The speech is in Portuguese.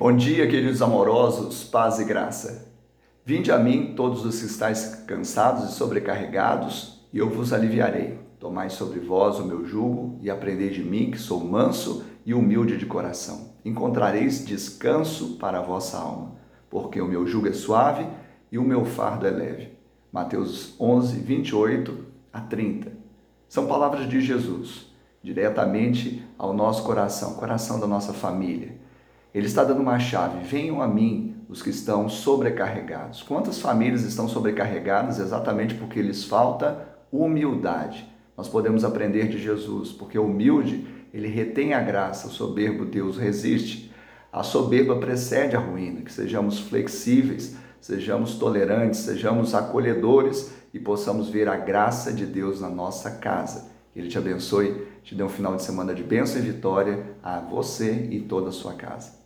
Bom dia, queridos amorosos, paz e graça. Vinde a mim, todos os que estáis cansados e sobrecarregados, e eu vos aliviarei. Tomai sobre vós o meu jugo e aprendei de mim, que sou manso e humilde de coração. Encontrareis descanso para a vossa alma, porque o meu jugo é suave e o meu fardo é leve. Mateus 11, 28 a 30. São palavras de Jesus, diretamente ao nosso coração, coração da nossa família ele está dando uma chave. Venham a mim os que estão sobrecarregados. Quantas famílias estão sobrecarregadas exatamente porque lhes falta humildade? Nós podemos aprender de Jesus, porque o humilde, ele retém a graça, o soberbo Deus resiste. A soberba precede a ruína, que sejamos flexíveis, sejamos tolerantes, sejamos acolhedores e possamos ver a graça de Deus na nossa casa. Ele te abençoe, te dê um final de semana de bênção e vitória a você e toda a sua casa.